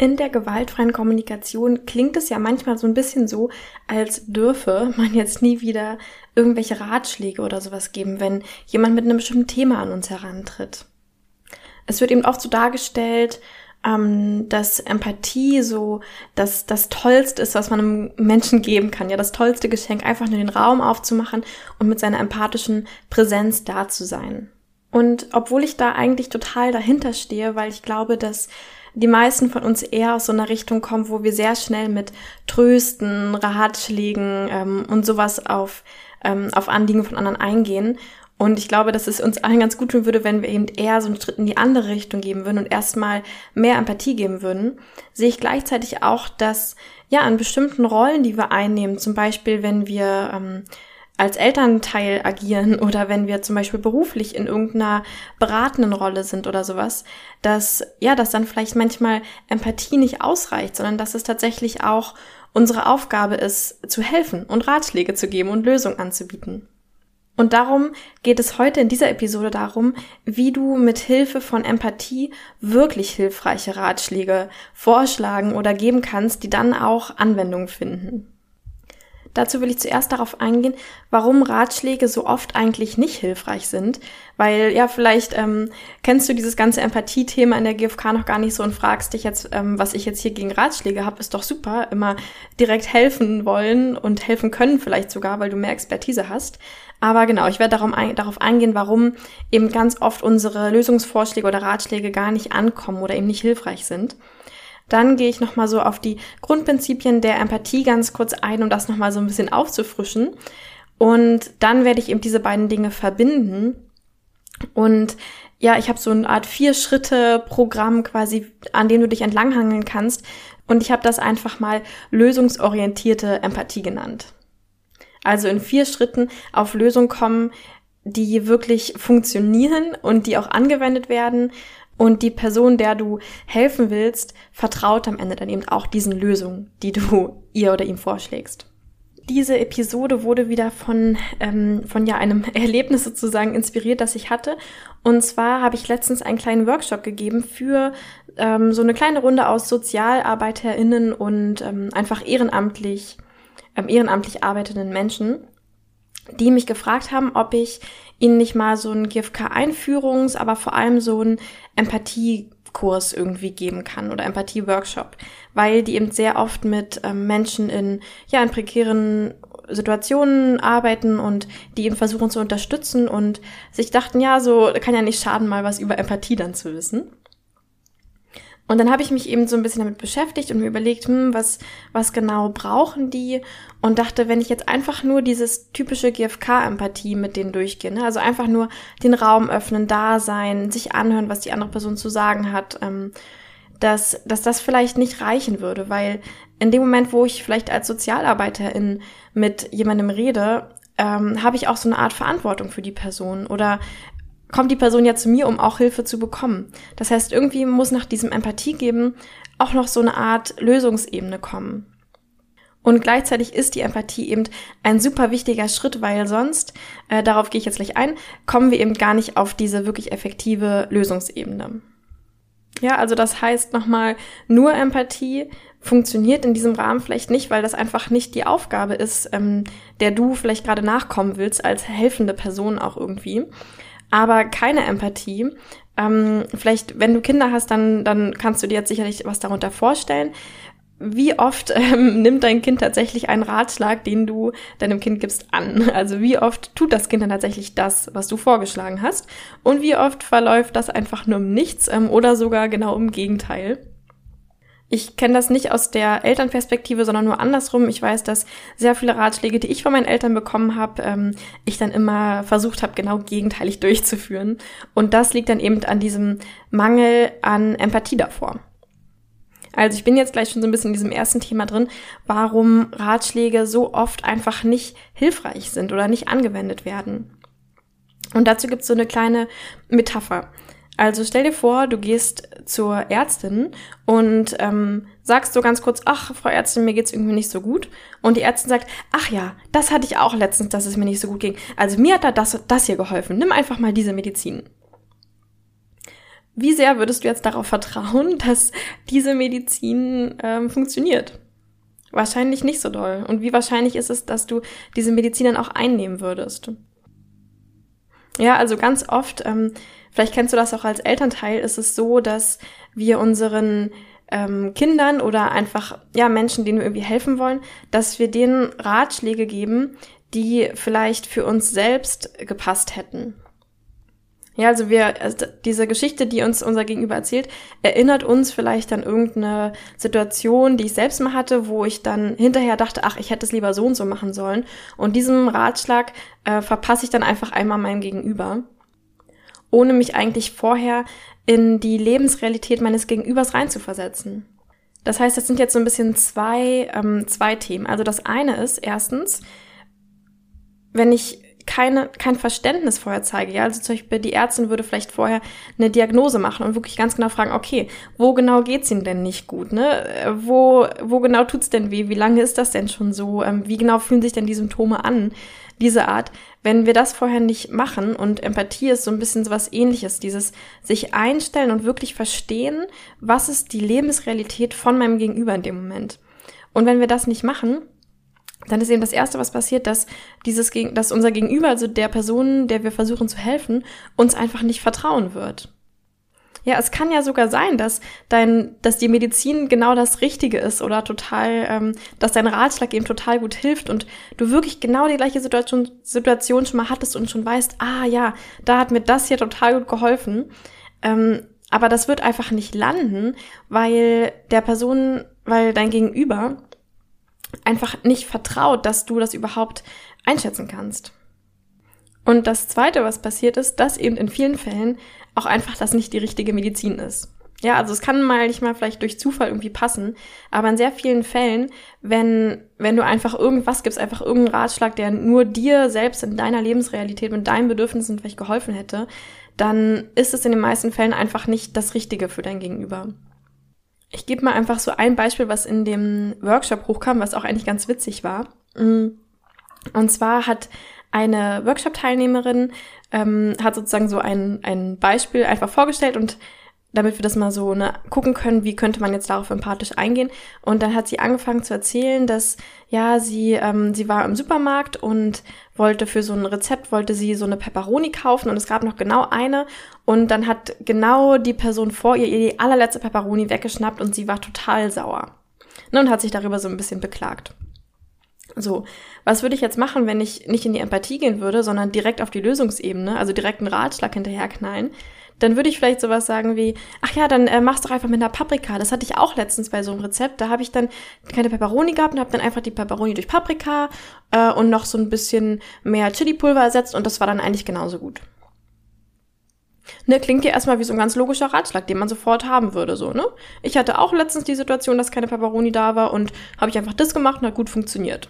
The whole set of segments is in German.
In der gewaltfreien Kommunikation klingt es ja manchmal so ein bisschen so, als dürfe man jetzt nie wieder irgendwelche Ratschläge oder sowas geben, wenn jemand mit einem bestimmten Thema an uns herantritt. Es wird eben oft so dargestellt, ähm, dass Empathie so das, das Tollste ist, was man einem Menschen geben kann. Ja, das tollste Geschenk, einfach nur den Raum aufzumachen und mit seiner empathischen Präsenz da zu sein. Und obwohl ich da eigentlich total dahinter stehe, weil ich glaube, dass die meisten von uns eher aus so einer Richtung kommen, wo wir sehr schnell mit Trösten, Ratschlägen ähm, und sowas auf, ähm, auf Anliegen von anderen eingehen. Und ich glaube, dass es uns allen ganz gut tun würde, wenn wir eben eher so einen Schritt in die andere Richtung geben würden und erstmal mehr Empathie geben würden. Sehe ich gleichzeitig auch, dass ja an bestimmten Rollen, die wir einnehmen, zum Beispiel wenn wir ähm, als Elternteil agieren oder wenn wir zum Beispiel beruflich in irgendeiner beratenden Rolle sind oder sowas, dass, ja, dass dann vielleicht manchmal Empathie nicht ausreicht, sondern dass es tatsächlich auch unsere Aufgabe ist, zu helfen und Ratschläge zu geben und Lösungen anzubieten. Und darum geht es heute in dieser Episode darum, wie du mit Hilfe von Empathie wirklich hilfreiche Ratschläge vorschlagen oder geben kannst, die dann auch Anwendung finden. Dazu will ich zuerst darauf eingehen, warum Ratschläge so oft eigentlich nicht hilfreich sind. Weil ja, vielleicht ähm, kennst du dieses ganze Empathie-Thema in der GfK noch gar nicht so und fragst dich jetzt, ähm, was ich jetzt hier gegen Ratschläge habe, ist doch super. Immer direkt helfen wollen und helfen können vielleicht sogar, weil du mehr Expertise hast. Aber genau, ich werde darauf eingehen, warum eben ganz oft unsere Lösungsvorschläge oder Ratschläge gar nicht ankommen oder eben nicht hilfreich sind. Dann gehe ich nochmal so auf die Grundprinzipien der Empathie ganz kurz ein, um das nochmal so ein bisschen aufzufrischen. Und dann werde ich eben diese beiden Dinge verbinden. Und ja, ich habe so eine Art Vier-Schritte-Programm quasi, an dem du dich entlanghangeln kannst. Und ich habe das einfach mal lösungsorientierte Empathie genannt. Also in vier Schritten auf Lösungen kommen, die wirklich funktionieren und die auch angewendet werden und die Person, der du helfen willst, vertraut am Ende dann eben auch diesen Lösungen, die du ihr oder ihm vorschlägst. Diese Episode wurde wieder von, ähm, von ja einem Erlebnis sozusagen inspiriert, das ich hatte. Und zwar habe ich letztens einen kleinen Workshop gegeben für ähm, so eine kleine Runde aus SozialarbeiterInnen und ähm, einfach ehrenamtlich, ähm, ehrenamtlich arbeitenden Menschen die mich gefragt haben, ob ich ihnen nicht mal so einen GFK-Einführungs-, aber vor allem so einen Empathiekurs irgendwie geben kann oder Empathie-Workshop, weil die eben sehr oft mit ähm, Menschen in, ja, in prekären Situationen arbeiten und die eben versuchen zu unterstützen und sich dachten, ja, so kann ja nicht schaden, mal was über Empathie dann zu wissen. Und dann habe ich mich eben so ein bisschen damit beschäftigt und mir überlegt, hm, was, was genau brauchen die? Und dachte, wenn ich jetzt einfach nur dieses typische GFK-Empathie mit denen durchgehe, ne? also einfach nur den Raum öffnen, da sein, sich anhören, was die andere Person zu sagen hat, ähm, dass, dass das vielleicht nicht reichen würde, weil in dem Moment, wo ich vielleicht als Sozialarbeiterin mit jemandem rede, ähm, habe ich auch so eine Art Verantwortung für die Person oder kommt die Person ja zu mir, um auch Hilfe zu bekommen. Das heißt, irgendwie muss nach diesem Empathie geben auch noch so eine Art Lösungsebene kommen. Und gleichzeitig ist die Empathie eben ein super wichtiger Schritt, weil sonst, äh, darauf gehe ich jetzt gleich ein, kommen wir eben gar nicht auf diese wirklich effektive Lösungsebene. Ja, also das heißt nochmal, nur Empathie funktioniert in diesem Rahmen vielleicht nicht, weil das einfach nicht die Aufgabe ist, ähm, der du vielleicht gerade nachkommen willst, als helfende Person auch irgendwie aber keine Empathie. Ähm, vielleicht, wenn du Kinder hast, dann, dann kannst du dir jetzt sicherlich was darunter vorstellen. Wie oft ähm, nimmt dein Kind tatsächlich einen Ratschlag, den du deinem Kind gibst, an? Also wie oft tut das Kind dann tatsächlich das, was du vorgeschlagen hast? Und wie oft verläuft das einfach nur um nichts ähm, oder sogar genau im Gegenteil? Ich kenne das nicht aus der Elternperspektive, sondern nur andersrum. Ich weiß, dass sehr viele Ratschläge, die ich von meinen Eltern bekommen habe, ähm, ich dann immer versucht habe, genau gegenteilig durchzuführen. Und das liegt dann eben an diesem Mangel an Empathie davor. Also ich bin jetzt gleich schon so ein bisschen in diesem ersten Thema drin, warum Ratschläge so oft einfach nicht hilfreich sind oder nicht angewendet werden. Und dazu gibt es so eine kleine Metapher. Also stell dir vor, du gehst zur Ärztin und ähm, sagst so ganz kurz, ach, Frau Ärztin, mir geht's irgendwie nicht so gut. Und die Ärztin sagt, ach ja, das hatte ich auch letztens, dass es mir nicht so gut ging. Also mir hat da das, das hier geholfen. Nimm einfach mal diese Medizin. Wie sehr würdest du jetzt darauf vertrauen, dass diese Medizin ähm, funktioniert? Wahrscheinlich nicht so doll. Und wie wahrscheinlich ist es, dass du diese Medizin dann auch einnehmen würdest? Ja, also ganz oft, ähm, vielleicht kennst du das auch als Elternteil, ist es so, dass wir unseren ähm, Kindern oder einfach ja Menschen, denen wir irgendwie helfen wollen, dass wir denen Ratschläge geben, die vielleicht für uns selbst gepasst hätten. Ja, also wir, also diese Geschichte, die uns unser Gegenüber erzählt, erinnert uns vielleicht an irgendeine Situation, die ich selbst mal hatte, wo ich dann hinterher dachte, ach, ich hätte es lieber so und so machen sollen. Und diesem Ratschlag äh, verpasse ich dann einfach einmal meinem Gegenüber, ohne mich eigentlich vorher in die Lebensrealität meines Gegenübers reinzuversetzen. Das heißt, das sind jetzt so ein bisschen zwei, ähm, zwei Themen. Also das eine ist erstens, wenn ich keine, kein Verständnis vorher zeige. Ja, also zum Beispiel die Ärztin würde vielleicht vorher eine Diagnose machen und wirklich ganz genau fragen, okay, wo genau geht's Ihnen denn nicht gut? Ne? Wo, wo genau tut's denn weh? Wie lange ist das denn schon so? Ähm, wie genau fühlen sich denn die Symptome an? Diese Art. Wenn wir das vorher nicht machen und Empathie ist so ein bisschen so was ähnliches, dieses sich einstellen und wirklich verstehen, was ist die Lebensrealität von meinem Gegenüber in dem Moment. Und wenn wir das nicht machen, dann ist eben das Erste, was passiert, dass dieses, dass unser Gegenüber, also der Person, der wir versuchen zu helfen, uns einfach nicht vertrauen wird. Ja, es kann ja sogar sein, dass dein, dass die Medizin genau das Richtige ist oder total, ähm, dass dein Ratschlag eben total gut hilft und du wirklich genau die gleiche Situation, Situation schon mal hattest und schon weißt, ah ja, da hat mir das hier total gut geholfen. Ähm, aber das wird einfach nicht landen, weil der Person, weil dein Gegenüber einfach nicht vertraut, dass du das überhaupt einschätzen kannst. Und das Zweite, was passiert ist, dass eben in vielen Fällen auch einfach das nicht die richtige Medizin ist. Ja, also es kann mal nicht mal vielleicht durch Zufall irgendwie passen, aber in sehr vielen Fällen, wenn, wenn du einfach irgendwas gibst, einfach irgendeinen Ratschlag, der nur dir selbst in deiner Lebensrealität und deinen Bedürfnissen vielleicht geholfen hätte, dann ist es in den meisten Fällen einfach nicht das Richtige für dein Gegenüber. Ich gebe mal einfach so ein Beispiel, was in dem Workshop hochkam, was auch eigentlich ganz witzig war. Mm. Und zwar hat eine Workshop-Teilnehmerin ähm, hat sozusagen so ein, ein Beispiel einfach vorgestellt und damit wir das mal so ne, gucken können, wie könnte man jetzt darauf empathisch eingehen. Und dann hat sie angefangen zu erzählen, dass ja sie ähm, sie war im Supermarkt und wollte für so ein Rezept wollte sie so eine Pepperoni kaufen und es gab noch genau eine und dann hat genau die Person vor ihr ihr die allerletzte Pepperoni weggeschnappt und sie war total sauer ne, und hat sich darüber so ein bisschen beklagt. So, was würde ich jetzt machen, wenn ich nicht in die Empathie gehen würde, sondern direkt auf die Lösungsebene, also direkt einen Ratschlag hinterherknallen? Dann würde ich vielleicht sowas sagen wie, ach ja, dann äh, mach's doch einfach mit einer Paprika. Das hatte ich auch letztens bei so einem Rezept. Da habe ich dann keine Peperoni gehabt und habe dann einfach die Peperoni durch Paprika äh, und noch so ein bisschen mehr Chili-Pulver ersetzt und das war dann eigentlich genauso gut. Ne, klingt ja erstmal wie so ein ganz logischer Ratschlag, den man sofort haben würde, so, ne? Ich hatte auch letztens die Situation, dass keine Peperoni da war und habe ich einfach das gemacht und hat gut funktioniert.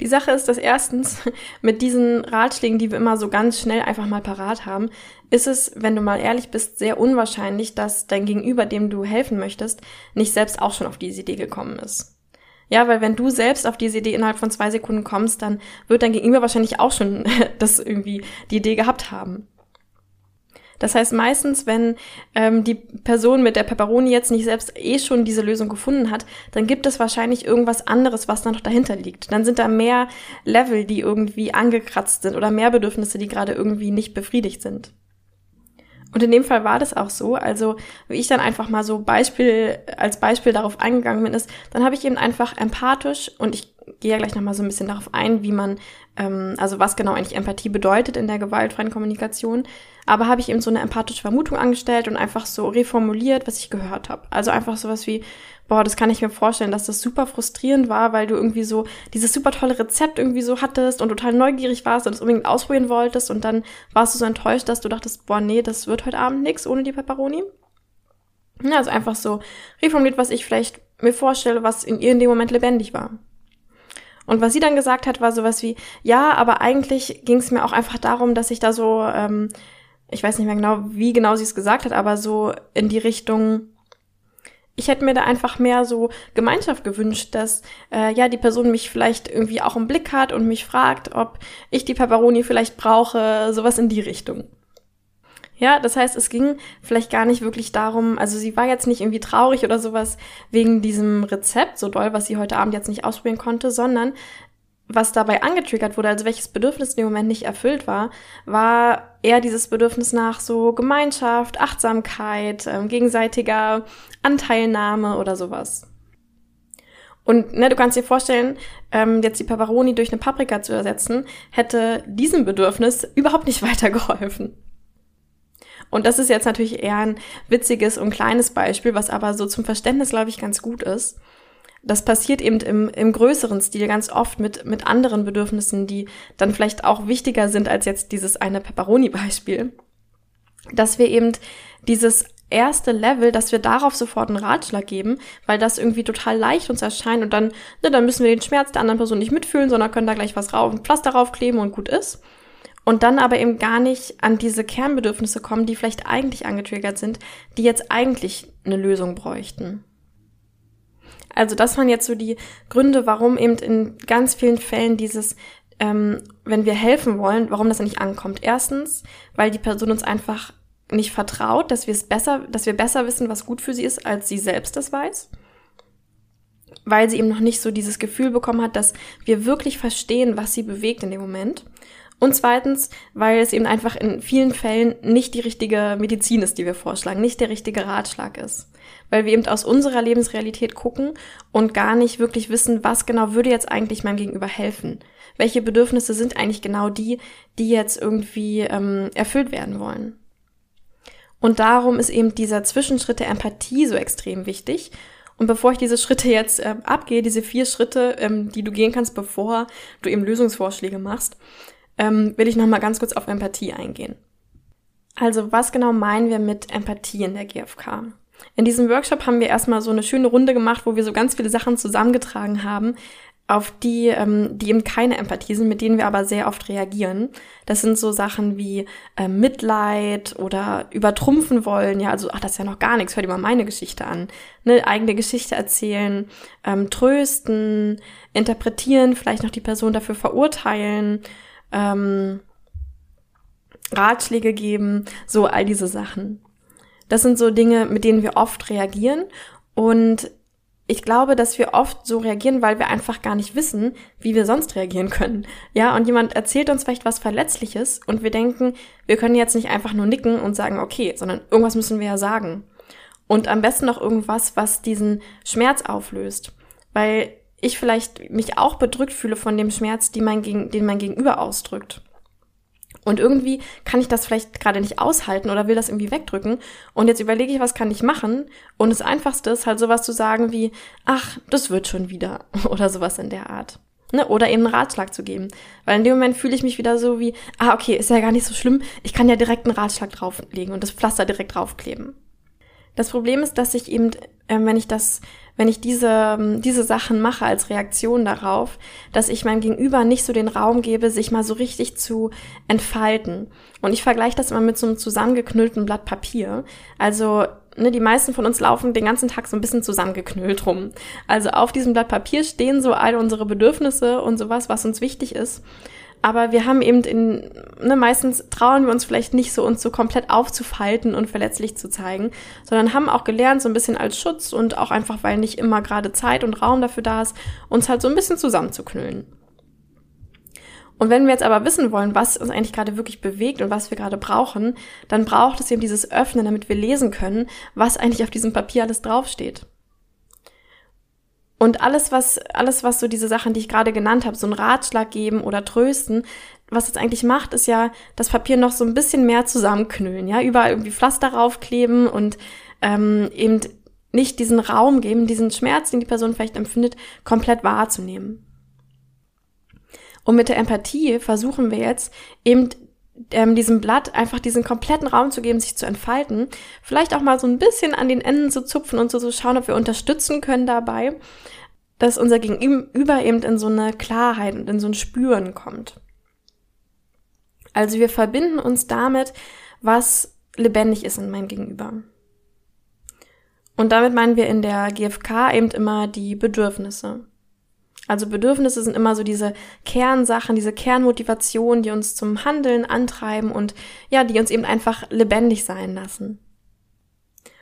Die Sache ist, dass erstens mit diesen Ratschlägen, die wir immer so ganz schnell einfach mal parat haben, ist es, wenn du mal ehrlich bist, sehr unwahrscheinlich, dass dein Gegenüber, dem du helfen möchtest, nicht selbst auch schon auf diese Idee gekommen ist. Ja, weil wenn du selbst auf diese Idee innerhalb von zwei Sekunden kommst, dann wird dein Gegenüber wahrscheinlich auch schon das irgendwie die Idee gehabt haben. Das heißt, meistens, wenn ähm, die Person mit der Pepperoni jetzt nicht selbst eh schon diese Lösung gefunden hat, dann gibt es wahrscheinlich irgendwas anderes, was da noch dahinter liegt. Dann sind da mehr Level, die irgendwie angekratzt sind oder mehr Bedürfnisse, die gerade irgendwie nicht befriedigt sind. Und in dem Fall war das auch so. Also, wie ich dann einfach mal so Beispiel, als Beispiel darauf eingegangen bin, ist, dann habe ich eben einfach empathisch und ich gehe ja gleich nochmal so ein bisschen darauf ein, wie man, ähm, also was genau eigentlich Empathie bedeutet in der gewaltfreien Kommunikation. Aber habe ich eben so eine empathische Vermutung angestellt und einfach so reformuliert, was ich gehört habe. Also einfach sowas wie, boah, das kann ich mir vorstellen, dass das super frustrierend war, weil du irgendwie so dieses super tolle Rezept irgendwie so hattest und total neugierig warst und es unbedingt ausprobieren wolltest und dann warst du so enttäuscht, dass du dachtest, boah, nee, das wird heute Abend nix ohne die Pepperoni. Ja, also einfach so reformuliert, was ich vielleicht mir vorstelle, was in ihr in dem Moment lebendig war. Und was sie dann gesagt hat, war sowas wie, ja, aber eigentlich ging es mir auch einfach darum, dass ich da so, ähm, ich weiß nicht mehr genau, wie genau sie es gesagt hat, aber so in die Richtung, ich hätte mir da einfach mehr so Gemeinschaft gewünscht, dass äh, ja die Person mich vielleicht irgendwie auch im Blick hat und mich fragt, ob ich die Pepperoni vielleicht brauche, sowas in die Richtung. Ja, das heißt, es ging vielleicht gar nicht wirklich darum, also sie war jetzt nicht irgendwie traurig oder sowas wegen diesem Rezept so doll, was sie heute Abend jetzt nicht ausprobieren konnte, sondern was dabei angetriggert wurde, also welches Bedürfnis in dem Moment nicht erfüllt war, war eher dieses Bedürfnis nach so Gemeinschaft, Achtsamkeit, ähm, gegenseitiger Anteilnahme oder sowas. Und ne, du kannst dir vorstellen, ähm, jetzt die Pepperoni durch eine Paprika zu ersetzen, hätte diesem Bedürfnis überhaupt nicht weitergeholfen. Und das ist jetzt natürlich eher ein witziges und kleines Beispiel, was aber so zum Verständnis, glaube ich, ganz gut ist. Das passiert eben im, im größeren Stil ganz oft mit, mit anderen Bedürfnissen, die dann vielleicht auch wichtiger sind als jetzt dieses eine Pepperoni-Beispiel. Dass wir eben dieses erste Level, dass wir darauf sofort einen Ratschlag geben, weil das irgendwie total leicht uns erscheint und dann, ne, dann müssen wir den Schmerz der anderen Person nicht mitfühlen, sondern können da gleich was rauf, ein Pflaster raufkleben und gut ist und dann aber eben gar nicht an diese Kernbedürfnisse kommen, die vielleicht eigentlich angetriggert sind, die jetzt eigentlich eine Lösung bräuchten. Also das waren jetzt so die Gründe, warum eben in ganz vielen Fällen dieses, ähm, wenn wir helfen wollen, warum das nicht ankommt. Erstens, weil die Person uns einfach nicht vertraut, dass wir es besser, dass wir besser wissen, was gut für sie ist, als sie selbst das weiß. Weil sie eben noch nicht so dieses Gefühl bekommen hat, dass wir wirklich verstehen, was sie bewegt in dem Moment. Und zweitens, weil es eben einfach in vielen Fällen nicht die richtige Medizin ist, die wir vorschlagen, nicht der richtige Ratschlag ist. Weil wir eben aus unserer Lebensrealität gucken und gar nicht wirklich wissen, was genau würde jetzt eigentlich meinem Gegenüber helfen. Welche Bedürfnisse sind eigentlich genau die, die jetzt irgendwie ähm, erfüllt werden wollen. Und darum ist eben dieser Zwischenschritt der Empathie so extrem wichtig. Und bevor ich diese Schritte jetzt äh, abgehe, diese vier Schritte, ähm, die du gehen kannst, bevor du eben Lösungsvorschläge machst, ähm, will ich noch mal ganz kurz auf Empathie eingehen. Also, was genau meinen wir mit Empathie in der GfK? In diesem Workshop haben wir erstmal so eine schöne Runde gemacht, wo wir so ganz viele Sachen zusammengetragen haben, auf die, ähm, die eben keine Empathie sind, mit denen wir aber sehr oft reagieren. Das sind so Sachen wie äh, Mitleid oder übertrumpfen wollen, ja, also, ach, das ist ja noch gar nichts, hör dir mal meine Geschichte an. Ne, eigene Geschichte erzählen, ähm, trösten, interpretieren, vielleicht noch die Person dafür verurteilen, ähm, Ratschläge geben, so all diese Sachen. Das sind so Dinge, mit denen wir oft reagieren und ich glaube, dass wir oft so reagieren, weil wir einfach gar nicht wissen, wie wir sonst reagieren können. Ja, und jemand erzählt uns vielleicht was Verletzliches und wir denken, wir können jetzt nicht einfach nur nicken und sagen, okay, sondern irgendwas müssen wir ja sagen. Und am besten noch irgendwas, was diesen Schmerz auflöst. Weil ich vielleicht mich auch bedrückt fühle von dem Schmerz, die mein, den mein Gegenüber ausdrückt. Und irgendwie kann ich das vielleicht gerade nicht aushalten oder will das irgendwie wegdrücken. Und jetzt überlege ich, was kann ich machen? Und das Einfachste ist halt sowas zu sagen wie, ach, das wird schon wieder. Oder sowas in der Art. Ne? Oder eben einen Ratschlag zu geben. Weil in dem Moment fühle ich mich wieder so wie, ah, okay, ist ja gar nicht so schlimm. Ich kann ja direkt einen Ratschlag drauflegen und das Pflaster direkt draufkleben. Das Problem ist, dass ich eben, äh, wenn ich das wenn ich diese, ähm, diese Sachen mache als Reaktion darauf, dass ich meinem Gegenüber nicht so den Raum gebe, sich mal so richtig zu entfalten. Und ich vergleiche das immer mit so einem zusammengeknüllten Blatt Papier. Also ne, die meisten von uns laufen den ganzen Tag so ein bisschen zusammengeknüllt rum. Also auf diesem Blatt Papier stehen so all unsere Bedürfnisse und sowas, was uns wichtig ist. Aber wir haben eben in, ne, meistens trauen wir uns vielleicht nicht so, uns so komplett aufzufalten und verletzlich zu zeigen, sondern haben auch gelernt, so ein bisschen als Schutz und auch einfach, weil nicht immer gerade Zeit und Raum dafür da ist, uns halt so ein bisschen zusammenzuknüllen. Und wenn wir jetzt aber wissen wollen, was uns eigentlich gerade wirklich bewegt und was wir gerade brauchen, dann braucht es eben dieses Öffnen, damit wir lesen können, was eigentlich auf diesem Papier alles draufsteht. Und alles, was, alles, was so diese Sachen, die ich gerade genannt habe, so einen Ratschlag geben oder trösten, was es eigentlich macht, ist ja das Papier noch so ein bisschen mehr zusammenknüllen, ja, überall irgendwie Pflaster raufkleben und ähm, eben nicht diesen Raum geben, diesen Schmerz, den die Person vielleicht empfindet, komplett wahrzunehmen. Und mit der Empathie versuchen wir jetzt eben ähm, diesem Blatt einfach diesen kompletten Raum zu geben, sich zu entfalten. Vielleicht auch mal so ein bisschen an den Enden zu zupfen und so zu schauen, ob wir unterstützen können dabei, dass unser Gegenüber eben in so eine Klarheit und in so ein Spüren kommt. Also wir verbinden uns damit, was lebendig ist in meinem Gegenüber. Und damit meinen wir in der GfK eben immer die Bedürfnisse. Also Bedürfnisse sind immer so diese Kernsachen, diese Kernmotivationen, die uns zum Handeln antreiben und ja, die uns eben einfach lebendig sein lassen.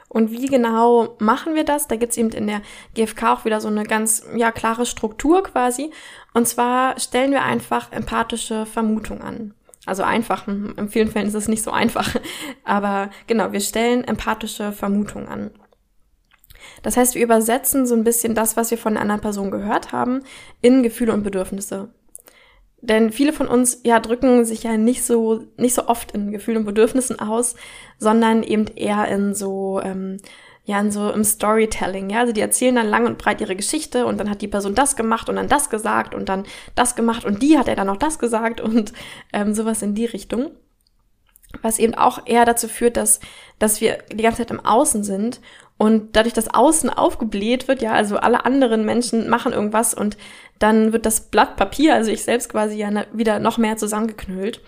Und wie genau machen wir das? Da gibt's eben in der GfK auch wieder so eine ganz ja, klare Struktur quasi. Und zwar stellen wir einfach empathische Vermutungen an. Also einfach, hm, in vielen Fällen ist es nicht so einfach. Aber genau, wir stellen empathische Vermutungen an. Das heißt, wir übersetzen so ein bisschen das, was wir von einer anderen Person gehört haben, in Gefühle und Bedürfnisse. Denn viele von uns ja drücken sich ja nicht so nicht so oft in Gefühlen und Bedürfnissen aus, sondern eben eher in so ähm, ja in so im Storytelling. Ja, also die erzählen dann lang und breit ihre Geschichte und dann hat die Person das gemacht und dann das gesagt und dann das gemacht und die hat er dann noch das gesagt und ähm, sowas in die Richtung. Was eben auch eher dazu führt, dass dass wir die ganze Zeit im Außen sind und dadurch, dass außen aufgebläht wird, ja, also alle anderen Menschen machen irgendwas und dann wird das Blatt Papier, also ich selbst quasi ja wieder noch mehr zusammengeknüllt.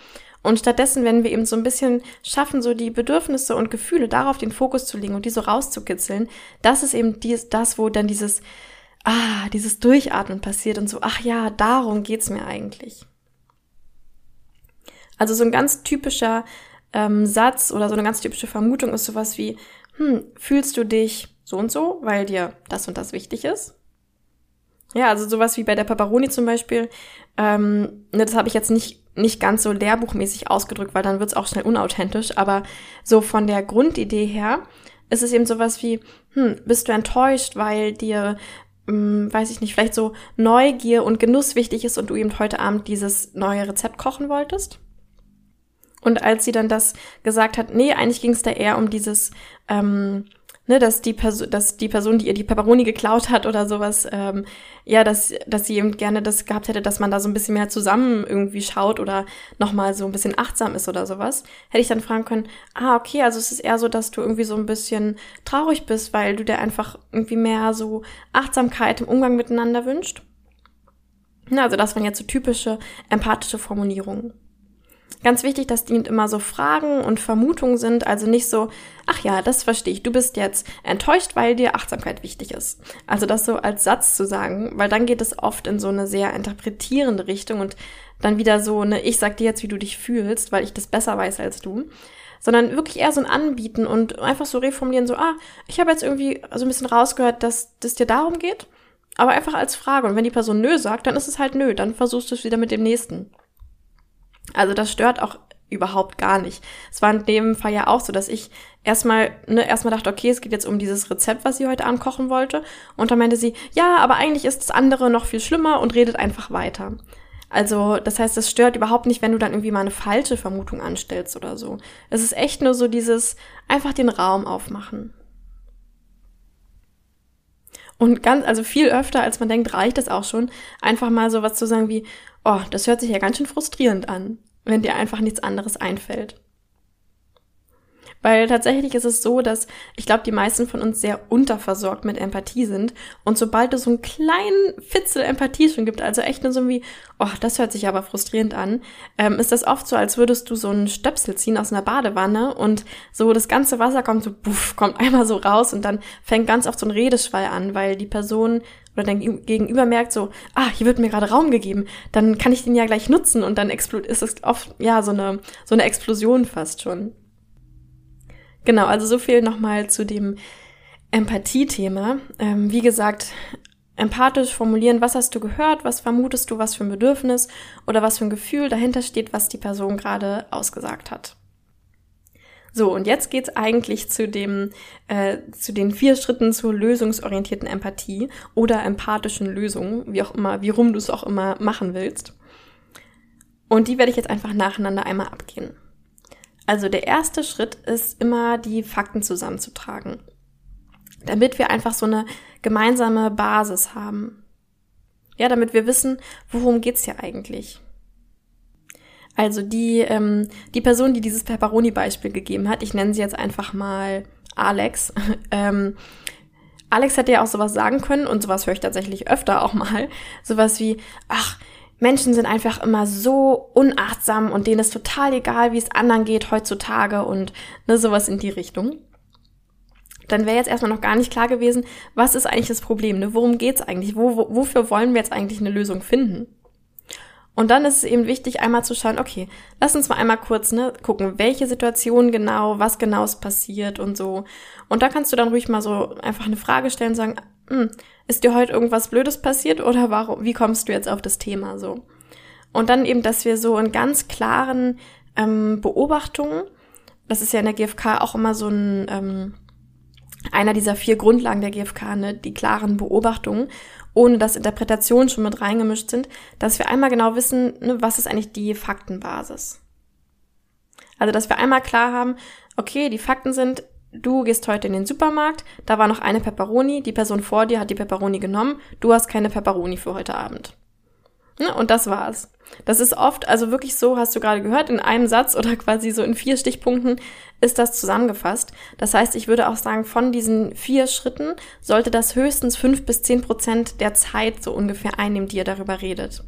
Und stattdessen, wenn wir eben so ein bisschen schaffen, so die Bedürfnisse und Gefühle darauf den Fokus zu legen und die so rauszukitzeln, das ist eben dies, das, wo dann dieses, ah, dieses Durchatmen passiert und so, ach ja, darum geht's mir eigentlich. Also so ein ganz typischer ähm, Satz oder so eine ganz typische Vermutung ist sowas wie, hm, fühlst du dich so und so, weil dir das und das wichtig ist? Ja, also sowas wie bei der Paparoni zum Beispiel, ähm, ne, das habe ich jetzt nicht, nicht ganz so lehrbuchmäßig ausgedrückt, weil dann wird's auch schnell unauthentisch, aber so von der Grundidee her ist es eben sowas wie, hm, bist du enttäuscht, weil dir, hm, weiß ich nicht, vielleicht so Neugier und Genuss wichtig ist und du eben heute Abend dieses neue Rezept kochen wolltest? Und als sie dann das gesagt hat, nee, eigentlich ging es da eher um dieses, ähm, ne, dass die Person, dass die Person, die ihr die Pepperoni geklaut hat oder sowas, ähm, ja, dass, dass sie eben gerne das gehabt hätte, dass man da so ein bisschen mehr zusammen irgendwie schaut oder nochmal so ein bisschen achtsam ist oder sowas, hätte ich dann fragen können, ah, okay, also es ist eher so, dass du irgendwie so ein bisschen traurig bist, weil du dir einfach irgendwie mehr so Achtsamkeit im Umgang miteinander wünscht. Na, also das waren jetzt so typische empathische Formulierungen. Ganz wichtig, dass die immer so Fragen und Vermutungen sind, also nicht so, ach ja, das verstehe ich, du bist jetzt enttäuscht, weil dir Achtsamkeit wichtig ist. Also das so als Satz zu sagen, weil dann geht es oft in so eine sehr interpretierende Richtung und dann wieder so eine, ich sag dir jetzt, wie du dich fühlst, weil ich das besser weiß als du sondern wirklich eher so ein Anbieten und einfach so reformulieren, so, ah, ich habe jetzt irgendwie so ein bisschen rausgehört, dass das dir darum geht, aber einfach als Frage. Und wenn die Person nö sagt, dann ist es halt nö, dann versuchst du es wieder mit dem nächsten. Also das stört auch überhaupt gar nicht. Es war in dem Fall ja auch so, dass ich erstmal, ne, erstmal dachte, okay, es geht jetzt um dieses Rezept, was sie heute Abend kochen wollte. Und dann meinte sie, ja, aber eigentlich ist das andere noch viel schlimmer und redet einfach weiter. Also, das heißt, es stört überhaupt nicht, wenn du dann irgendwie mal eine falsche Vermutung anstellst oder so. Es ist echt nur so dieses, einfach den Raum aufmachen. Und ganz, also viel öfter, als man denkt, reicht es auch schon, einfach mal so was zu sagen wie, oh, das hört sich ja ganz schön frustrierend an, wenn dir einfach nichts anderes einfällt. Weil tatsächlich ist es so, dass ich glaube, die meisten von uns sehr unterversorgt mit Empathie sind. Und sobald es so einen kleinen Fitzel Empathie schon gibt, also echt nur so wie, oh, das hört sich aber frustrierend an, ähm, ist das oft so, als würdest du so einen Stöpsel ziehen aus einer Badewanne und so das ganze Wasser kommt so, puff, kommt einmal so raus und dann fängt ganz oft so ein Redeschwall an, weil die Person oder dein Gegenüber merkt so, ah, hier wird mir gerade Raum gegeben, dann kann ich den ja gleich nutzen und dann ist es oft, ja, so eine, so eine Explosion fast schon. Genau, also so viel nochmal zu dem Empathie-Thema. Ähm, wie gesagt, empathisch formulieren, was hast du gehört, was vermutest du, was für ein Bedürfnis oder was für ein Gefühl dahinter steht, was die Person gerade ausgesagt hat. So, und jetzt geht's eigentlich zu dem, äh, zu den vier Schritten zur lösungsorientierten Empathie oder empathischen Lösung, wie auch immer, wie rum du es auch immer machen willst. Und die werde ich jetzt einfach nacheinander einmal abgehen. Also der erste Schritt ist immer, die Fakten zusammenzutragen, damit wir einfach so eine gemeinsame Basis haben. Ja, damit wir wissen, worum geht's hier eigentlich. Also die, ähm, die Person, die dieses Pepperoni-Beispiel gegeben hat, ich nenne sie jetzt einfach mal Alex. ähm, Alex hätte ja auch sowas sagen können und sowas höre ich tatsächlich öfter auch mal. Sowas wie, ach, Menschen sind einfach immer so unachtsam und denen ist total egal, wie es anderen geht heutzutage und ne, sowas in die Richtung. Dann wäre jetzt erstmal noch gar nicht klar gewesen, was ist eigentlich das Problem, ne? worum geht's eigentlich, wo, wo, wofür wollen wir jetzt eigentlich eine Lösung finden? Und dann ist es eben wichtig, einmal zu schauen, okay, lass uns mal einmal kurz ne, gucken, welche Situation genau, was genau ist passiert und so. Und da kannst du dann ruhig mal so einfach eine Frage stellen und sagen, hm, ist dir heute irgendwas Blödes passiert oder warum, wie kommst du jetzt auf das Thema so? Und dann eben, dass wir so in ganz klaren ähm, Beobachtungen, das ist ja in der GfK auch immer so ein, ähm, einer dieser vier Grundlagen der GfK, ne, die klaren Beobachtungen ohne dass Interpretationen schon mit reingemischt sind, dass wir einmal genau wissen, ne, was ist eigentlich die Faktenbasis. Also, dass wir einmal klar haben, okay, die Fakten sind, du gehst heute in den Supermarkt, da war noch eine Pepperoni, die Person vor dir hat die Pepperoni genommen, du hast keine Pepperoni für heute Abend. Ne, und das war's. Das ist oft, also wirklich so, hast du gerade gehört, in einem Satz oder quasi so in vier Stichpunkten ist das zusammengefasst. Das heißt, ich würde auch sagen, von diesen vier Schritten sollte das höchstens fünf bis zehn Prozent der Zeit so ungefähr einnehmen, die ihr darüber redet.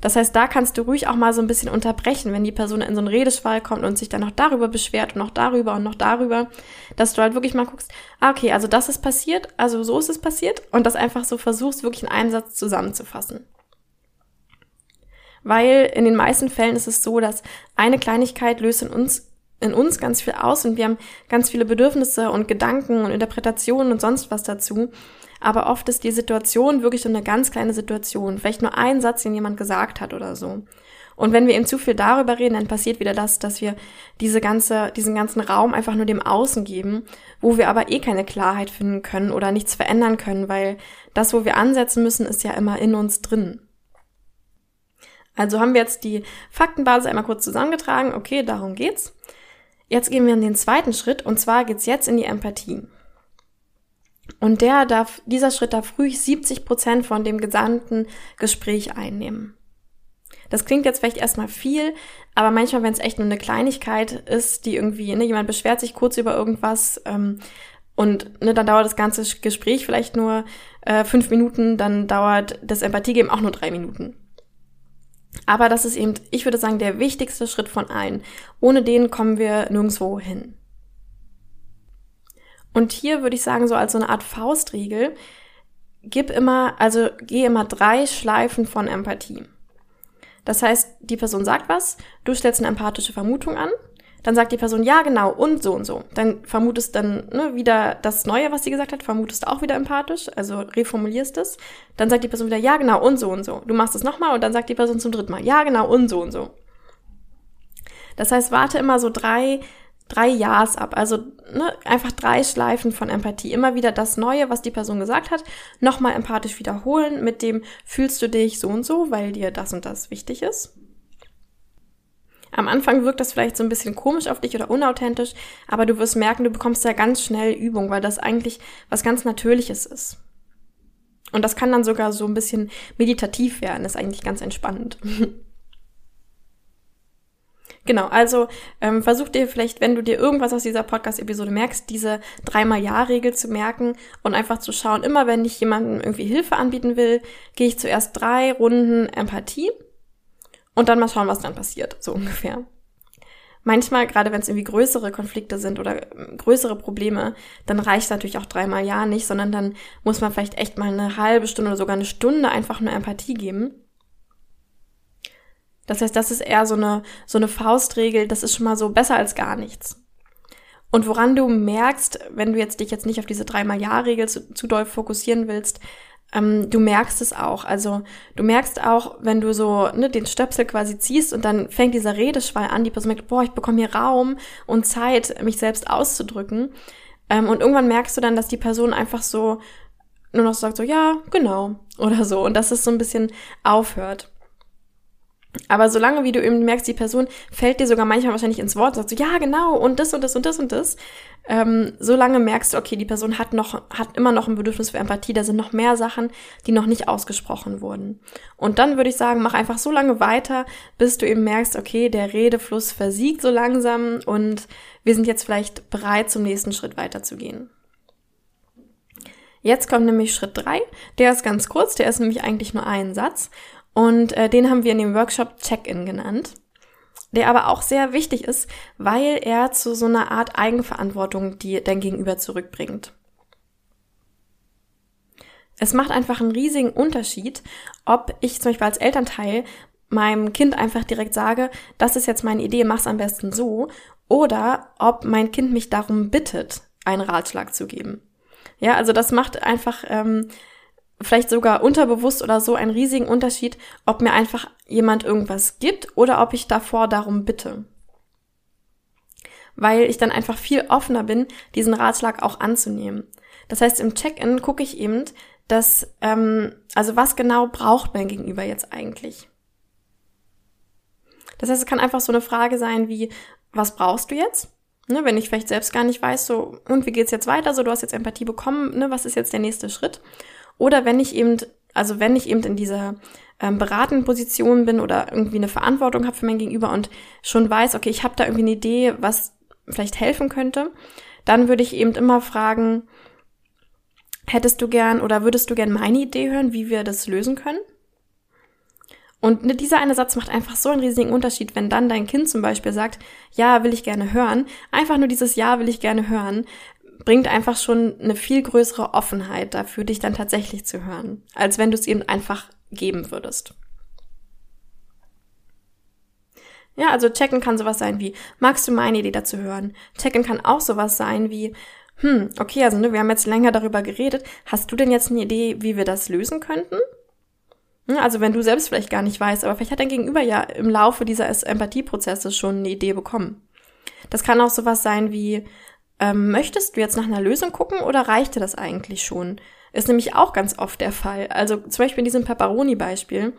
Das heißt, da kannst du ruhig auch mal so ein bisschen unterbrechen, wenn die Person in so einen Redeschwall kommt und sich dann noch darüber beschwert und noch darüber und noch darüber, dass du halt wirklich mal guckst, ah, okay, also das ist passiert, also so ist es passiert und das einfach so versuchst, wirklich in einem Satz zusammenzufassen weil in den meisten Fällen ist es so, dass eine Kleinigkeit löst in uns in uns ganz viel aus und wir haben ganz viele Bedürfnisse und Gedanken und Interpretationen und sonst was dazu. Aber oft ist die Situation wirklich so eine ganz kleine Situation. Vielleicht nur ein Satz, den jemand gesagt hat oder so. Und wenn wir eben zu viel darüber reden, dann passiert wieder das, dass wir diese ganze, diesen ganzen Raum einfach nur dem Außen geben, wo wir aber eh keine Klarheit finden können oder nichts verändern können, weil das, wo wir ansetzen müssen, ist ja immer in uns drin. Also haben wir jetzt die Faktenbasis einmal kurz zusammengetragen. Okay, darum geht's. Jetzt gehen wir in den zweiten Schritt und zwar geht's jetzt in die Empathie. Und der darf, dieser Schritt darf ruhig 70 Prozent von dem gesamten Gespräch einnehmen. Das klingt jetzt vielleicht erstmal viel, aber manchmal, wenn es echt nur eine Kleinigkeit ist, die irgendwie, ne, jemand beschwert sich kurz über irgendwas ähm, und ne, dann dauert das ganze Gespräch vielleicht nur äh, fünf Minuten, dann dauert das Empathiegeben auch nur drei Minuten. Aber das ist eben, ich würde sagen, der wichtigste Schritt von allen. Ohne den kommen wir nirgendwo hin. Und hier würde ich sagen, so als so eine Art Faustregel, gib immer, also geh immer drei Schleifen von Empathie. Das heißt, die Person sagt was, du stellst eine empathische Vermutung an, dann sagt die Person, ja, genau, und so und so. Dann vermutest dann ne, wieder das Neue, was sie gesagt hat, vermutest auch wieder empathisch, also reformulierst es. Dann sagt die Person wieder, ja, genau, und so und so. Du machst es nochmal und dann sagt die Person zum dritten Mal, ja, genau, und so und so. Das heißt, warte immer so drei, drei Ja's ab. Also ne, einfach drei Schleifen von Empathie. Immer wieder das Neue, was die Person gesagt hat, nochmal empathisch wiederholen mit dem fühlst du dich so und so, weil dir das und das wichtig ist. Am Anfang wirkt das vielleicht so ein bisschen komisch auf dich oder unauthentisch, aber du wirst merken, du bekommst ja ganz schnell Übung, weil das eigentlich was ganz Natürliches ist. Und das kann dann sogar so ein bisschen meditativ werden, ist eigentlich ganz entspannend. Genau, also ähm, versuch dir vielleicht, wenn du dir irgendwas aus dieser Podcast-Episode merkst, diese dreimal Ja-Regel zu merken und einfach zu schauen, immer wenn ich jemandem irgendwie Hilfe anbieten will, gehe ich zuerst drei Runden Empathie und dann mal schauen, was dann passiert, so ungefähr. Manchmal, gerade wenn es irgendwie größere Konflikte sind oder ähm, größere Probleme, dann reicht natürlich auch dreimal ja nicht, sondern dann muss man vielleicht echt mal eine halbe Stunde oder sogar eine Stunde einfach nur Empathie geben. Das heißt, das ist eher so eine, so eine Faustregel, das ist schon mal so besser als gar nichts. Und woran du merkst, wenn du jetzt dich jetzt nicht auf diese dreimal Ja-Regel zu, zu doll fokussieren willst, ähm, du merkst es auch. Also du merkst auch, wenn du so ne, den Stöpsel quasi ziehst und dann fängt dieser Redeschwall an, die Person merkt, boah, ich bekomme hier Raum und Zeit, mich selbst auszudrücken. Ähm, und irgendwann merkst du dann, dass die Person einfach so nur noch sagt so, ja, genau, oder so. Und dass es so ein bisschen aufhört. Aber solange, wie du eben merkst, die Person fällt dir sogar manchmal wahrscheinlich ins Wort, sagt so, ja, genau, und das und das und das und das, ähm, solange merkst du, okay, die Person hat noch, hat immer noch ein Bedürfnis für Empathie, da sind noch mehr Sachen, die noch nicht ausgesprochen wurden. Und dann würde ich sagen, mach einfach so lange weiter, bis du eben merkst, okay, der Redefluss versiegt so langsam und wir sind jetzt vielleicht bereit, zum nächsten Schritt weiterzugehen. Jetzt kommt nämlich Schritt drei. Der ist ganz kurz, der ist nämlich eigentlich nur ein Satz. Und äh, den haben wir in dem Workshop Check-in genannt, der aber auch sehr wichtig ist, weil er zu so einer Art Eigenverantwortung die dein Gegenüber zurückbringt. Es macht einfach einen riesigen Unterschied, ob ich zum Beispiel als Elternteil meinem Kind einfach direkt sage, das ist jetzt meine Idee, mach's am besten so, oder ob mein Kind mich darum bittet, einen Ratschlag zu geben. Ja, also das macht einfach ähm, vielleicht sogar unterbewusst oder so einen riesigen Unterschied, ob mir einfach jemand irgendwas gibt oder ob ich davor darum bitte. Weil ich dann einfach viel offener bin, diesen Ratschlag auch anzunehmen. Das heißt, im Check-in gucke ich eben, dass, ähm, also was genau braucht mein Gegenüber jetzt eigentlich? Das heißt, es kann einfach so eine Frage sein wie, was brauchst du jetzt? Ne, wenn ich vielleicht selbst gar nicht weiß, so, und wie geht's jetzt weiter? So, du hast jetzt Empathie bekommen, ne, was ist jetzt der nächste Schritt? Oder wenn ich eben, also wenn ich eben in dieser ähm, beratenden Position bin oder irgendwie eine Verantwortung habe für mein Gegenüber und schon weiß, okay, ich habe da irgendwie eine Idee, was vielleicht helfen könnte, dann würde ich eben immer fragen, hättest du gern oder würdest du gern meine Idee hören, wie wir das lösen können? Und ne, dieser eine Satz macht einfach so einen riesigen Unterschied, wenn dann dein Kind zum Beispiel sagt, ja, will ich gerne hören. Einfach nur dieses Ja will ich gerne hören, bringt einfach schon eine viel größere Offenheit dafür, dich dann tatsächlich zu hören, als wenn du es eben einfach geben würdest. Ja, also checken kann sowas sein wie, magst du meine Idee dazu hören? Checken kann auch sowas sein wie, hm, okay, also ne, wir haben jetzt länger darüber geredet. Hast du denn jetzt eine Idee, wie wir das lösen könnten? Hm, also wenn du selbst vielleicht gar nicht weißt, aber vielleicht hat dein Gegenüber ja im Laufe dieser Empathieprozesse schon eine Idee bekommen. Das kann auch sowas sein wie, ähm, möchtest du jetzt nach einer Lösung gucken oder reicht dir das eigentlich schon? Ist nämlich auch ganz oft der Fall. Also zum Beispiel in diesem Pepperoni-Beispiel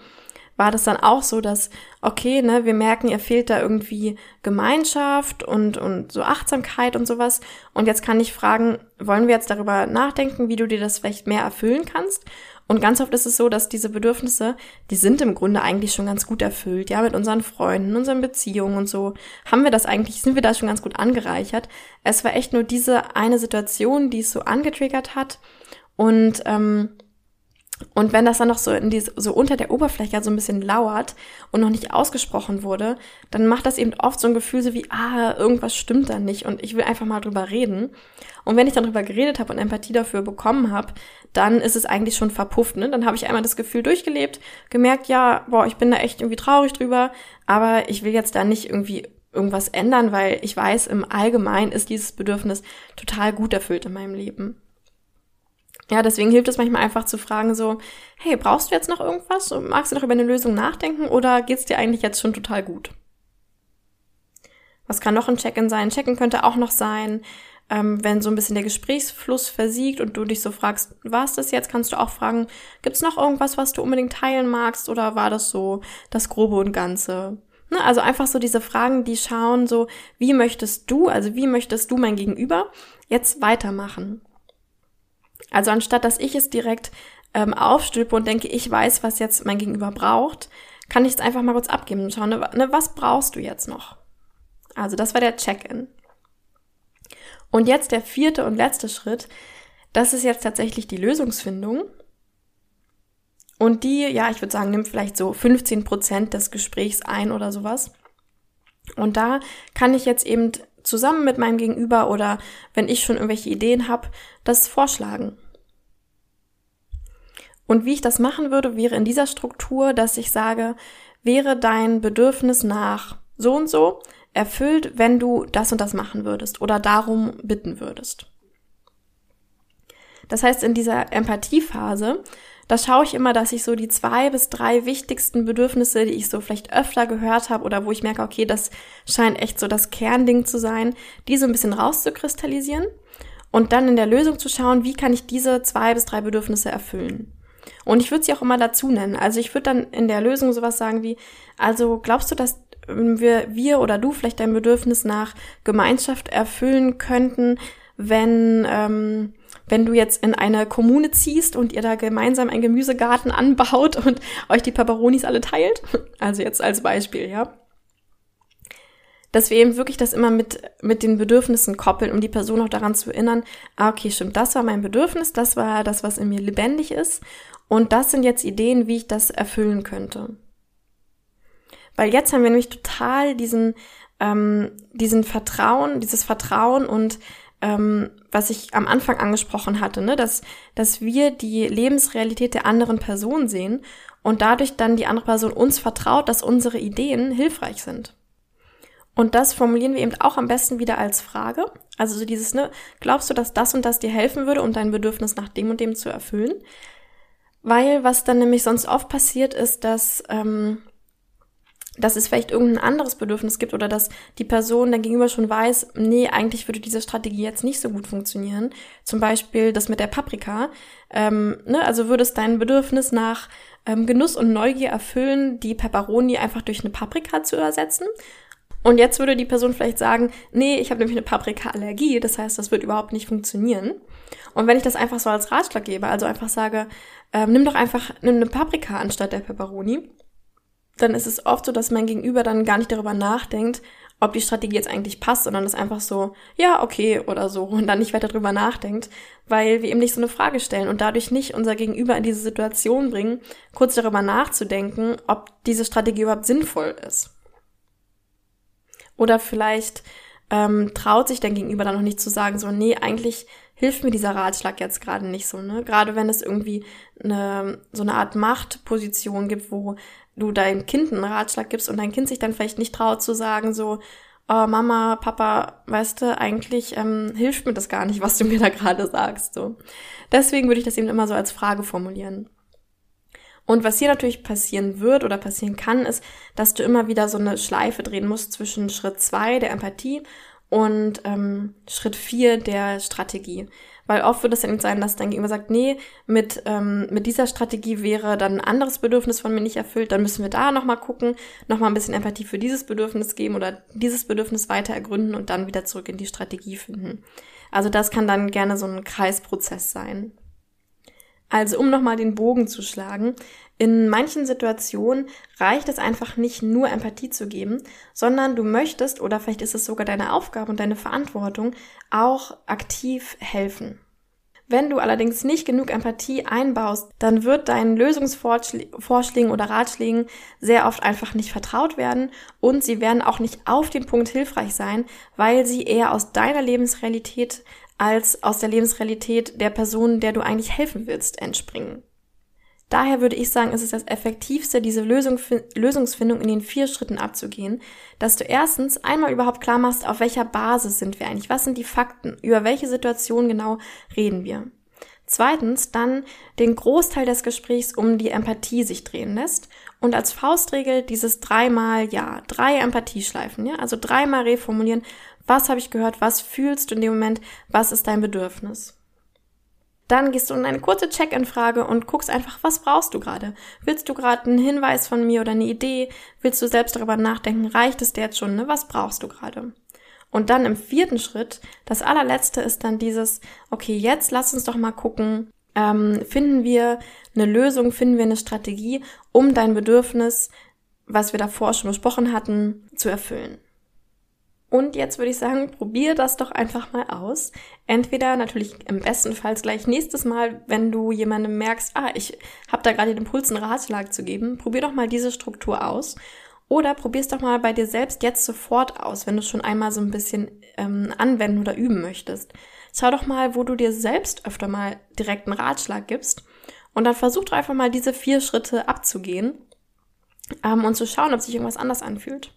war das dann auch so, dass, okay, ne, wir merken, ihr fehlt da irgendwie Gemeinschaft und, und so Achtsamkeit und sowas. Und jetzt kann ich fragen, wollen wir jetzt darüber nachdenken, wie du dir das vielleicht mehr erfüllen kannst? Und ganz oft ist es so, dass diese Bedürfnisse, die sind im Grunde eigentlich schon ganz gut erfüllt. Ja, mit unseren Freunden, unseren Beziehungen und so haben wir das eigentlich, sind wir da schon ganz gut angereichert. Es war echt nur diese eine Situation, die es so angetriggert hat. Und ähm, und wenn das dann noch so in die, so unter der Oberfläche so ein bisschen lauert und noch nicht ausgesprochen wurde, dann macht das eben oft so ein Gefühl so wie, ah, irgendwas stimmt da nicht und ich will einfach mal drüber reden. Und wenn ich dann drüber geredet habe und Empathie dafür bekommen habe, dann ist es eigentlich schon verpufft. Ne? Dann habe ich einmal das Gefühl durchgelebt, gemerkt, ja, boah, ich bin da echt irgendwie traurig drüber, aber ich will jetzt da nicht irgendwie irgendwas ändern, weil ich weiß, im Allgemeinen ist dieses Bedürfnis total gut erfüllt in meinem Leben. Ja, deswegen hilft es manchmal einfach zu fragen so, hey, brauchst du jetzt noch irgendwas? Magst du noch über eine Lösung nachdenken oder geht's dir eigentlich jetzt schon total gut? Was kann noch ein Check-in sein? Check-in könnte auch noch sein, ähm, wenn so ein bisschen der Gesprächsfluss versiegt und du dich so fragst, war es das jetzt? Kannst du auch fragen, gibt's noch irgendwas, was du unbedingt teilen magst oder war das so das Grobe und Ganze? Ne, also einfach so diese Fragen, die schauen so, wie möchtest du, also wie möchtest du mein Gegenüber jetzt weitermachen? Also anstatt dass ich es direkt ähm, aufstülpe und denke, ich weiß, was jetzt mein Gegenüber braucht, kann ich es einfach mal kurz abgeben und schauen, ne, ne, was brauchst du jetzt noch? Also das war der Check-in. Und jetzt der vierte und letzte Schritt, das ist jetzt tatsächlich die Lösungsfindung. Und die, ja, ich würde sagen, nimmt vielleicht so 15 Prozent des Gesprächs ein oder sowas. Und da kann ich jetzt eben zusammen mit meinem Gegenüber oder wenn ich schon irgendwelche Ideen habe, das vorschlagen. Und wie ich das machen würde, wäre in dieser Struktur, dass ich sage, wäre dein Bedürfnis nach so und so erfüllt, wenn du das und das machen würdest oder darum bitten würdest. Das heißt, in dieser Empathiephase da schaue ich immer, dass ich so die zwei bis drei wichtigsten Bedürfnisse, die ich so vielleicht öfter gehört habe oder wo ich merke, okay, das scheint echt so das Kernding zu sein, die so ein bisschen rauszukristallisieren und dann in der Lösung zu schauen, wie kann ich diese zwei bis drei Bedürfnisse erfüllen. Und ich würde sie auch immer dazu nennen. Also ich würde dann in der Lösung sowas sagen wie, also glaubst du, dass wir, wir oder du vielleicht dein Bedürfnis nach Gemeinschaft erfüllen könnten, wenn, ähm, wenn du jetzt in eine Kommune ziehst und ihr da gemeinsam einen Gemüsegarten anbaut und euch die Paparonis alle teilt. Also jetzt als Beispiel, ja. Dass wir eben wirklich das immer mit, mit den Bedürfnissen koppeln, um die Person auch daran zu erinnern, ah, okay, stimmt, das war mein Bedürfnis, das war das, was in mir lebendig ist. Und das sind jetzt Ideen, wie ich das erfüllen könnte. Weil jetzt haben wir nämlich total diesen, ähm, diesen Vertrauen, dieses Vertrauen und ähm, was ich am Anfang angesprochen hatte, ne, dass, dass wir die Lebensrealität der anderen Person sehen und dadurch dann die andere Person uns vertraut, dass unsere Ideen hilfreich sind. Und das formulieren wir eben auch am besten wieder als Frage. Also so dieses, ne, glaubst du, dass das und das dir helfen würde, um dein Bedürfnis nach dem und dem zu erfüllen? Weil was dann nämlich sonst oft passiert ist, dass ähm, dass es vielleicht irgendein anderes Bedürfnis gibt oder dass die Person dann gegenüber schon weiß, nee, eigentlich würde diese Strategie jetzt nicht so gut funktionieren. Zum Beispiel das mit der Paprika. Ähm, ne? Also würde es dein Bedürfnis nach ähm, Genuss und Neugier erfüllen, die Peperoni einfach durch eine Paprika zu ersetzen. Und jetzt würde die Person vielleicht sagen, nee, ich habe nämlich eine Paprika-Allergie, das heißt, das wird überhaupt nicht funktionieren. Und wenn ich das einfach so als Ratschlag gebe, also einfach sage, ähm, nimm doch einfach eine Paprika anstatt der Peperoni, dann ist es oft so, dass mein Gegenüber dann gar nicht darüber nachdenkt, ob die Strategie jetzt eigentlich passt, sondern das einfach so, ja, okay oder so und dann nicht weiter drüber nachdenkt, weil wir eben nicht so eine Frage stellen und dadurch nicht unser Gegenüber in diese Situation bringen, kurz darüber nachzudenken, ob diese Strategie überhaupt sinnvoll ist. Oder vielleicht ähm, traut sich dein Gegenüber dann noch nicht zu sagen, so, nee, eigentlich hilft mir dieser Ratschlag jetzt gerade nicht so, ne? Gerade wenn es irgendwie eine, so eine Art Machtposition gibt, wo du deinem Kind einen Ratschlag gibst und dein Kind sich dann vielleicht nicht traut zu sagen, so, oh, Mama, Papa, weißt du, eigentlich ähm, hilft mir das gar nicht, was du mir da gerade sagst. So. Deswegen würde ich das eben immer so als Frage formulieren. Und was hier natürlich passieren wird oder passieren kann, ist, dass du immer wieder so eine Schleife drehen musst zwischen Schritt zwei der Empathie und ähm, Schritt vier der Strategie. Weil oft wird es dann sein, dass dein Gegenüber sagt, nee, mit, ähm, mit dieser Strategie wäre dann ein anderes Bedürfnis von mir nicht erfüllt, dann müssen wir da nochmal gucken, nochmal ein bisschen Empathie für dieses Bedürfnis geben oder dieses Bedürfnis weiter ergründen und dann wieder zurück in die Strategie finden. Also das kann dann gerne so ein Kreisprozess sein. Also um nochmal den Bogen zu schlagen, in manchen Situationen reicht es einfach nicht nur Empathie zu geben, sondern du möchtest oder vielleicht ist es sogar deine Aufgabe und deine Verantwortung auch aktiv helfen. Wenn du allerdings nicht genug Empathie einbaust, dann wird deinen Lösungsvorschlägen oder Ratschlägen sehr oft einfach nicht vertraut werden und sie werden auch nicht auf den Punkt hilfreich sein, weil sie eher aus deiner Lebensrealität als aus der Lebensrealität der Person, der du eigentlich helfen willst, entspringen. Daher würde ich sagen, ist es das Effektivste, diese Lösung, Lösungsfindung in den vier Schritten abzugehen, dass du erstens einmal überhaupt klar machst, auf welcher Basis sind wir eigentlich, was sind die Fakten, über welche Situation genau reden wir. Zweitens dann den Großteil des Gesprächs um die Empathie sich drehen lässt und als Faustregel dieses dreimal Ja, drei Empathieschleifen, ja, also dreimal reformulieren, was habe ich gehört, was fühlst du in dem Moment, was ist dein Bedürfnis. Dann gehst du in eine kurze Check-in-Frage und guckst einfach, was brauchst du gerade? Willst du gerade einen Hinweis von mir oder eine Idee? Willst du selbst darüber nachdenken? Reicht es dir jetzt schon? Ne? Was brauchst du gerade? Und dann im vierten Schritt, das allerletzte ist dann dieses, okay, jetzt lass uns doch mal gucken, ähm, finden wir eine Lösung, finden wir eine Strategie, um dein Bedürfnis, was wir davor schon besprochen hatten, zu erfüllen. Und jetzt würde ich sagen, probier das doch einfach mal aus. Entweder natürlich im besten Fall gleich nächstes Mal, wenn du jemandem merkst, ah, ich habe da gerade den Impuls, einen Ratschlag zu geben, probier doch mal diese Struktur aus. Oder probier's doch mal bei dir selbst jetzt sofort aus, wenn du schon einmal so ein bisschen ähm, anwenden oder üben möchtest. Schau doch mal, wo du dir selbst öfter mal direkt einen Ratschlag gibst. Und dann versuch doch einfach mal diese vier Schritte abzugehen ähm, und zu schauen, ob sich irgendwas anders anfühlt.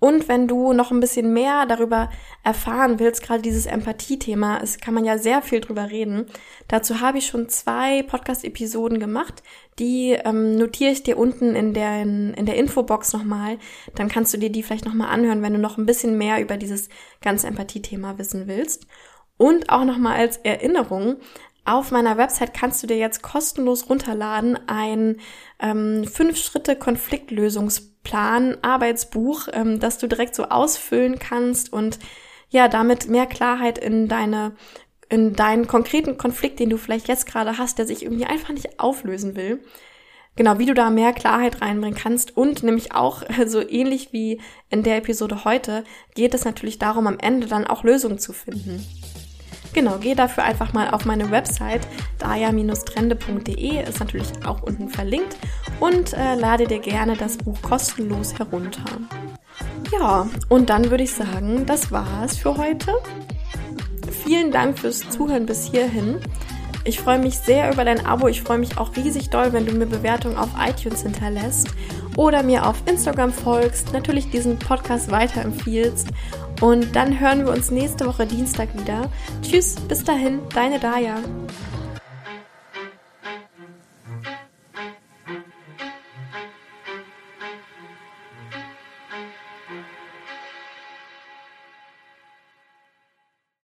Und wenn du noch ein bisschen mehr darüber erfahren willst, gerade dieses Empathie-Thema, es kann man ja sehr viel drüber reden. Dazu habe ich schon zwei Podcast-Episoden gemacht. Die ähm, notiere ich dir unten in der, in, in der Infobox nochmal. Dann kannst du dir die vielleicht nochmal anhören, wenn du noch ein bisschen mehr über dieses ganze Empathie-Thema wissen willst. Und auch nochmal als Erinnerung, Auf meiner Website kannst du dir jetzt kostenlos runterladen ein ähm, Fünf-Schritte-Konfliktlösungsplan, Arbeitsbuch, ähm, das du direkt so ausfüllen kannst und ja, damit mehr Klarheit in deine in deinen konkreten Konflikt, den du vielleicht jetzt gerade hast, der sich irgendwie einfach nicht auflösen will. Genau, wie du da mehr Klarheit reinbringen kannst und nämlich auch so ähnlich wie in der Episode heute geht es natürlich darum, am Ende dann auch Lösungen zu finden. Genau, geh dafür einfach mal auf meine Website daya-trende.de, ist natürlich auch unten verlinkt und äh, lade dir gerne das Buch kostenlos herunter. Ja, und dann würde ich sagen, das war's für heute. Vielen Dank fürs Zuhören bis hierhin. Ich freue mich sehr über dein Abo. Ich freue mich auch riesig doll, wenn du mir Bewertungen auf iTunes hinterlässt oder mir auf Instagram folgst, natürlich diesen Podcast weiterempfiehlst. Und dann hören wir uns nächste Woche Dienstag wieder. Tschüss, bis dahin, deine Daya.